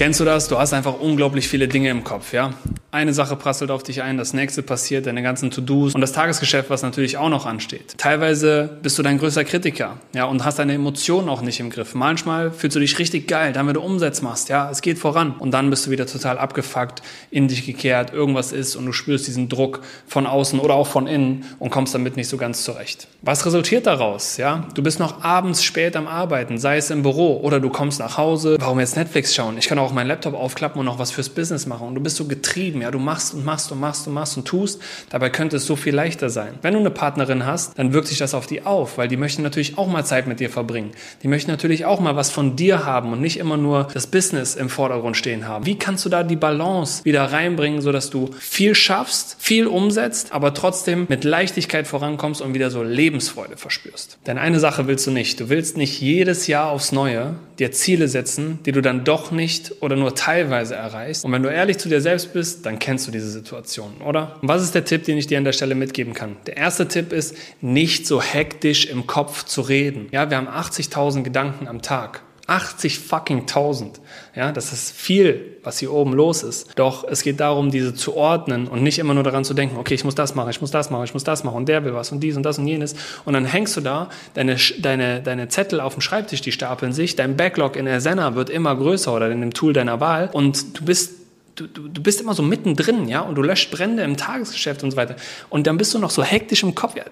Kennst du das? Du hast einfach unglaublich viele Dinge im Kopf, ja? Eine Sache prasselt auf dich ein, das nächste passiert, deine ganzen To-Dos und das Tagesgeschäft, was natürlich auch noch ansteht. Teilweise bist du dein größter Kritiker, ja, und hast deine Emotionen auch nicht im Griff. Manchmal fühlst du dich richtig geil, dann wenn du Umsatz machst, ja, es geht voran und dann bist du wieder total abgefuckt, in dich gekehrt, irgendwas ist und du spürst diesen Druck von außen oder auch von innen und kommst damit nicht so ganz zurecht. Was resultiert daraus, ja? Du bist noch abends spät am Arbeiten, sei es im Büro oder du kommst nach Hause, warum jetzt Netflix schauen? Ich kann auch meinen Laptop aufklappen und noch was fürs Business machen und du bist so getrieben ja, du machst und machst und machst und machst und tust. Dabei könnte es so viel leichter sein. Wenn du eine Partnerin hast, dann wirkt sich das auf die auf, weil die möchten natürlich auch mal Zeit mit dir verbringen. Die möchten natürlich auch mal was von dir haben und nicht immer nur das Business im Vordergrund stehen haben. Wie kannst du da die Balance wieder reinbringen, sodass du viel schaffst, viel umsetzt, aber trotzdem mit Leichtigkeit vorankommst und wieder so Lebensfreude verspürst? Denn eine Sache willst du nicht. Du willst nicht jedes Jahr aufs Neue dir Ziele setzen, die du dann doch nicht oder nur teilweise erreichst. Und wenn du ehrlich zu dir selbst bist, dann kennst du diese Situation, oder? Und was ist der Tipp, den ich dir an der Stelle mitgeben kann? Der erste Tipp ist, nicht so hektisch im Kopf zu reden. Ja, wir haben 80.000 Gedanken am Tag. 80 fucking 1000. Ja, das ist viel, was hier oben los ist. Doch es geht darum, diese zu ordnen und nicht immer nur daran zu denken, okay, ich muss das machen, ich muss das machen, ich muss das machen und der will was und dies und das und jenes. Und dann hängst du da, deine, deine, deine Zettel auf dem Schreibtisch, die stapeln sich, dein Backlog in der Senna wird immer größer oder in dem Tool deiner Wahl und du bist Du, du, bist immer so mittendrin, ja, und du löscht Brände im Tagesgeschäft und so weiter. Und dann bist du noch so hektisch im Kopf. Ja.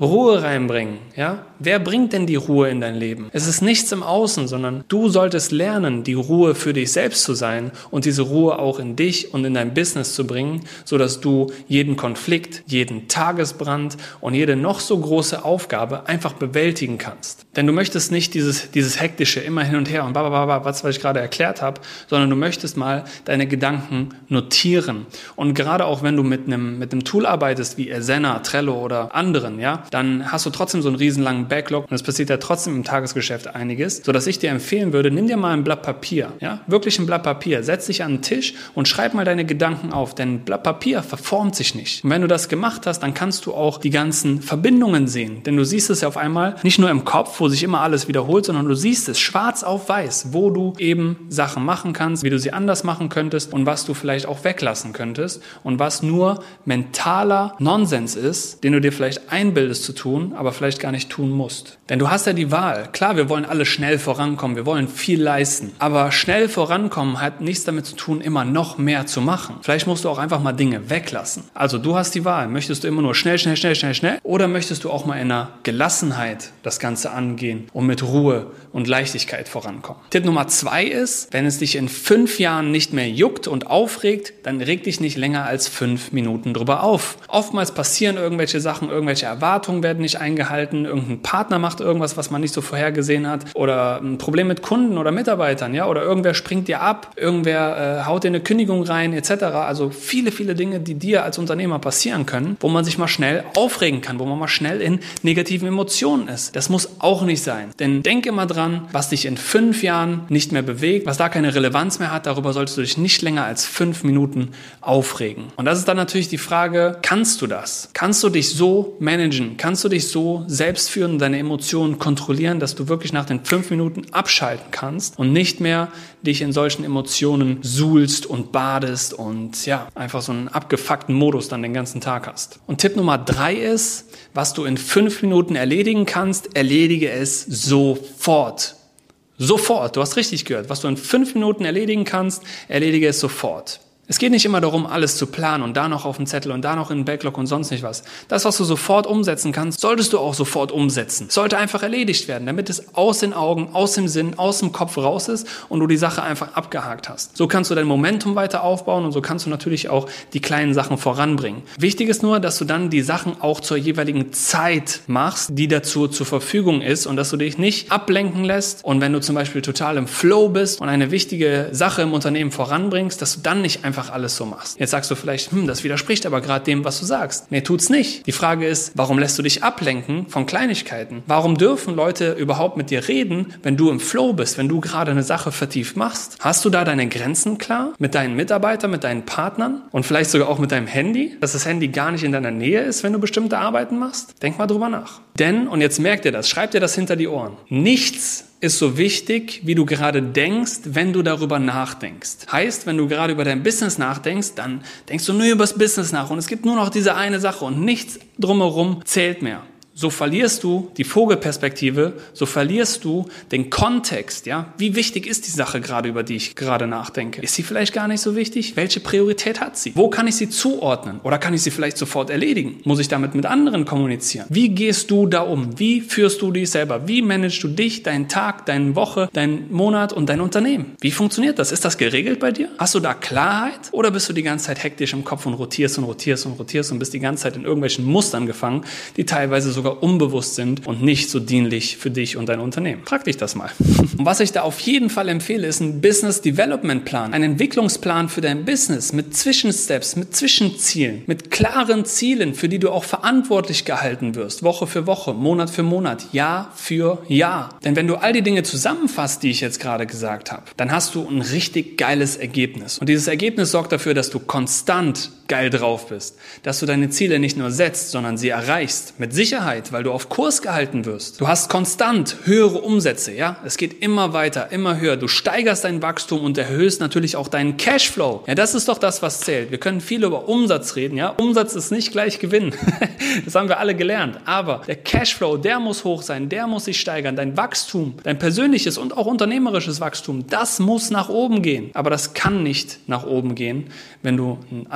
Ruhe reinbringen, ja? Wer bringt denn die Ruhe in dein Leben? Es ist nichts im Außen, sondern du solltest lernen, die Ruhe für dich selbst zu sein und diese Ruhe auch in dich und in dein Business zu bringen, so dass du jeden Konflikt, jeden Tagesbrand und jede noch so große Aufgabe einfach bewältigen kannst. Denn du möchtest nicht dieses, dieses hektische immer hin und her und babababa, was, was ich gerade erklärt habe, sondern du möchtest mal deine Gedanken notieren. Und gerade auch wenn du mit einem, mit einem Tool arbeitest wie Asana, Trello oder anderen, ja, dann hast du trotzdem so einen riesenlangen Backlog und es passiert ja trotzdem im Tagesgeschäft einiges, sodass ich dir empfehlen würde, nimm dir mal ein Blatt Papier, ja, wirklich ein Blatt Papier, setz dich an den Tisch und schreib mal deine Gedanken auf, denn Blatt Papier verformt sich nicht. Und wenn du das gemacht hast, dann kannst du auch die ganzen Verbindungen sehen, denn du siehst es ja auf einmal nicht nur im Kopf, wo sich immer alles wiederholt, sondern du siehst es schwarz auf weiß, wo du eben Sachen machen kannst, wie du sie anders machen könntest und was du vielleicht auch weglassen könntest und was nur mentaler Nonsens ist, den du dir vielleicht einbildest, es zu tun, aber vielleicht gar nicht tun musst. Denn du hast ja die Wahl. Klar, wir wollen alle schnell vorankommen, wir wollen viel leisten. Aber schnell vorankommen hat nichts damit zu tun, immer noch mehr zu machen. Vielleicht musst du auch einfach mal Dinge weglassen. Also du hast die Wahl. Möchtest du immer nur schnell, schnell, schnell, schnell, schnell? Oder möchtest du auch mal in einer Gelassenheit das Ganze angehen und mit Ruhe und Leichtigkeit vorankommen? Tipp Nummer zwei ist, wenn es dich in fünf Jahren nicht mehr juckt und aufregt, dann reg dich nicht länger als fünf Minuten drüber auf. Oftmals passieren irgendwelche Sachen, irgendwelche Erwartungen Erwartungen werden nicht eingehalten, irgendein Partner macht irgendwas, was man nicht so vorhergesehen hat oder ein Problem mit Kunden oder Mitarbeitern, ja, oder irgendwer springt dir ab, irgendwer äh, haut dir eine Kündigung rein, etc. Also viele, viele Dinge, die dir als Unternehmer passieren können, wo man sich mal schnell aufregen kann, wo man mal schnell in negativen Emotionen ist. Das muss auch nicht sein. Denn denk immer dran, was dich in fünf Jahren nicht mehr bewegt, was da keine Relevanz mehr hat, darüber solltest du dich nicht länger als fünf Minuten aufregen. Und das ist dann natürlich die Frage, kannst du das? Kannst du dich so managen? Kannst du dich so selbst führen und deine Emotionen kontrollieren, dass du wirklich nach den fünf Minuten abschalten kannst und nicht mehr dich in solchen Emotionen suhlst und badest und ja, einfach so einen abgefuckten Modus dann den ganzen Tag hast. Und Tipp Nummer drei ist, was du in fünf Minuten erledigen kannst, erledige es sofort. Sofort, du hast richtig gehört. Was du in fünf Minuten erledigen kannst, erledige es sofort. Es geht nicht immer darum, alles zu planen und da noch auf dem Zettel und da noch in den Backlog und sonst nicht was. Das, was du sofort umsetzen kannst, solltest du auch sofort umsetzen. Sollte einfach erledigt werden, damit es aus den Augen, aus dem Sinn, aus dem Kopf raus ist und du die Sache einfach abgehakt hast. So kannst du dein Momentum weiter aufbauen und so kannst du natürlich auch die kleinen Sachen voranbringen. Wichtig ist nur, dass du dann die Sachen auch zur jeweiligen Zeit machst, die dazu zur Verfügung ist und dass du dich nicht ablenken lässt und wenn du zum Beispiel total im Flow bist und eine wichtige Sache im Unternehmen voranbringst, dass du dann nicht einfach einfach alles so machst. Jetzt sagst du vielleicht, hm, das widerspricht aber gerade dem, was du sagst. Nee, tut's nicht. Die Frage ist, warum lässt du dich ablenken von Kleinigkeiten? Warum dürfen Leute überhaupt mit dir reden, wenn du im Flow bist, wenn du gerade eine Sache vertieft machst? Hast du da deine Grenzen klar? Mit deinen Mitarbeitern, mit deinen Partnern und vielleicht sogar auch mit deinem Handy? Dass das Handy gar nicht in deiner Nähe ist, wenn du bestimmte Arbeiten machst? Denk mal drüber nach. Denn, und jetzt merkt ihr das, schreibt ihr das hinter die Ohren. Nichts ist so wichtig, wie du gerade denkst, wenn du darüber nachdenkst. Heißt, wenn du gerade über dein Business nachdenkst, dann denkst du nur über das Business nach und es gibt nur noch diese eine Sache und nichts drumherum zählt mehr so verlierst du die Vogelperspektive, so verlierst du den Kontext, ja? Wie wichtig ist die Sache gerade, über die ich gerade nachdenke? Ist sie vielleicht gar nicht so wichtig? Welche Priorität hat sie? Wo kann ich sie zuordnen? Oder kann ich sie vielleicht sofort erledigen? Muss ich damit mit anderen kommunizieren? Wie gehst du da um? Wie führst du dich selber? Wie managst du dich, deinen Tag, deine Woche, deinen Monat und dein Unternehmen? Wie funktioniert das? Ist das geregelt bei dir? Hast du da Klarheit? Oder bist du die ganze Zeit hektisch im Kopf und rotierst und rotierst und rotierst und bist die ganze Zeit in irgendwelchen Mustern gefangen, die teilweise sogar sogar unbewusst sind und nicht so dienlich für dich und dein Unternehmen. Frag dich das mal. Und was ich da auf jeden Fall empfehle, ist ein Business Development Plan, ein Entwicklungsplan für dein Business mit Zwischensteps, mit Zwischenzielen, mit klaren Zielen, für die du auch verantwortlich gehalten wirst, Woche für Woche, Monat für Monat, Jahr für Jahr. Denn wenn du all die Dinge zusammenfasst, die ich jetzt gerade gesagt habe, dann hast du ein richtig geiles Ergebnis. Und dieses Ergebnis sorgt dafür, dass du konstant geil drauf bist, dass du deine Ziele nicht nur setzt, sondern sie erreichst. Mit Sicherheit, weil du auf Kurs gehalten wirst. Du hast konstant höhere Umsätze, ja? Es geht immer weiter, immer höher. Du steigerst dein Wachstum und erhöhst natürlich auch deinen Cashflow. Ja, das ist doch das, was zählt. Wir können viel über Umsatz reden, ja? Umsatz ist nicht gleich Gewinn. das haben wir alle gelernt. Aber der Cashflow, der muss hoch sein, der muss sich steigern. Dein Wachstum, dein persönliches und auch unternehmerisches Wachstum, das muss nach oben gehen. Aber das kann nicht nach oben gehen, wenn du einen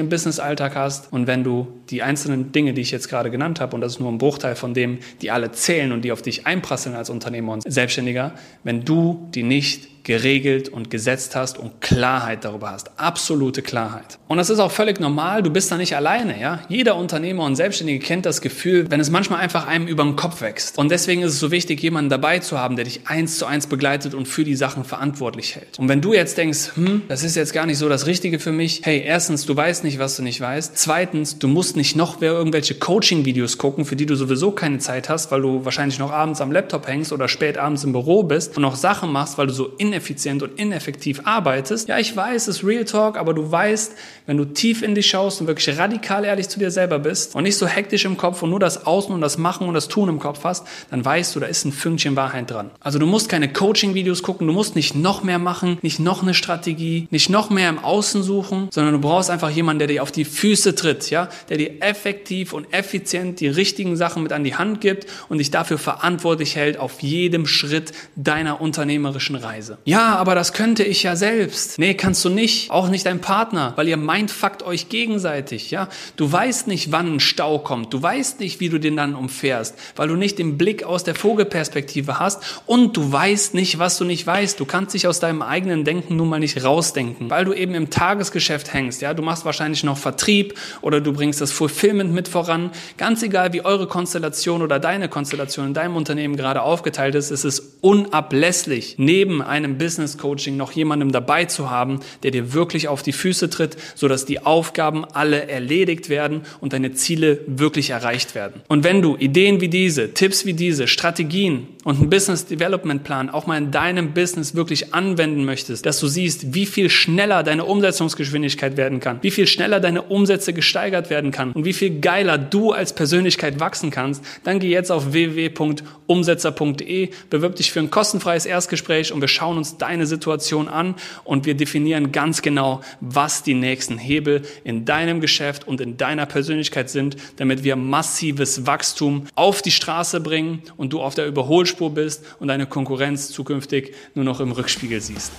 anstrengenden Business-Alltag hast und wenn du die einzelnen Dinge, die ich jetzt gerade genannt habe, und das ist nur ein Bruchteil von dem, die alle zählen und die auf dich einprasseln als Unternehmer und Selbstständiger, wenn du die nicht geregelt und gesetzt hast und Klarheit darüber hast. Absolute Klarheit. Und das ist auch völlig normal. Du bist da nicht alleine, ja? Jeder Unternehmer und Selbstständige kennt das Gefühl, wenn es manchmal einfach einem über den Kopf wächst. Und deswegen ist es so wichtig, jemanden dabei zu haben, der dich eins zu eins begleitet und für die Sachen verantwortlich hält. Und wenn du jetzt denkst, hm, das ist jetzt gar nicht so das Richtige für mich. Hey, erstens, du weißt nicht, was du nicht weißt. Zweitens, du musst nicht noch irgendwelche Coaching-Videos gucken, für die du sowieso keine Zeit hast, weil du wahrscheinlich noch abends am Laptop hängst oder spät abends im Büro bist und noch Sachen machst, weil du so in ineffizient und ineffektiv arbeitest. Ja, ich weiß, es ist Real Talk, aber du weißt, wenn du tief in dich schaust und wirklich radikal ehrlich zu dir selber bist und nicht so hektisch im Kopf und nur das Außen und das Machen und das Tun im Kopf hast, dann weißt du, da ist ein Fünkchen Wahrheit dran. Also du musst keine Coaching-Videos gucken, du musst nicht noch mehr machen, nicht noch eine Strategie, nicht noch mehr im Außen suchen, sondern du brauchst einfach jemanden, der dir auf die Füße tritt, ja, der dir effektiv und effizient die richtigen Sachen mit an die Hand gibt und dich dafür verantwortlich hält auf jedem Schritt deiner unternehmerischen Reise. Ja, aber das könnte ich ja selbst. Nee, kannst du nicht. Auch nicht dein Partner, weil ihr mindfuckt euch gegenseitig, ja. Du weißt nicht, wann ein Stau kommt. Du weißt nicht, wie du den dann umfährst, weil du nicht den Blick aus der Vogelperspektive hast und du weißt nicht, was du nicht weißt. Du kannst dich aus deinem eigenen Denken nun mal nicht rausdenken, weil du eben im Tagesgeschäft hängst, ja. Du machst wahrscheinlich noch Vertrieb oder du bringst das Fulfillment mit voran. Ganz egal, wie eure Konstellation oder deine Konstellation in deinem Unternehmen gerade aufgeteilt ist, ist es unablässlich, neben einem Business Coaching noch jemandem dabei zu haben, der dir wirklich auf die Füße tritt, sodass die Aufgaben alle erledigt werden und deine Ziele wirklich erreicht werden. Und wenn du Ideen wie diese, Tipps wie diese, Strategien und einen Business Development Plan auch mal in deinem Business wirklich anwenden möchtest, dass du siehst, wie viel schneller deine Umsetzungsgeschwindigkeit werden kann, wie viel schneller deine Umsätze gesteigert werden kann und wie viel geiler du als Persönlichkeit wachsen kannst, dann geh jetzt auf www.umsetzer.de, bewirb dich für ein kostenfreies Erstgespräch und wir schauen uns deine Situation an und wir definieren ganz genau, was die nächsten Hebel in deinem Geschäft und in deiner Persönlichkeit sind, damit wir massives Wachstum auf die Straße bringen und du auf der Überholspur bist und deine Konkurrenz zukünftig nur noch im Rückspiegel siehst.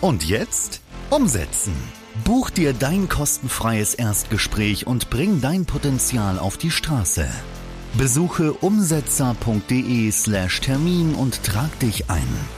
Und jetzt Umsetzen. Buch dir dein kostenfreies Erstgespräch und bring dein Potenzial auf die Straße. Besuche umsetzer.de/termin slash und trag dich ein.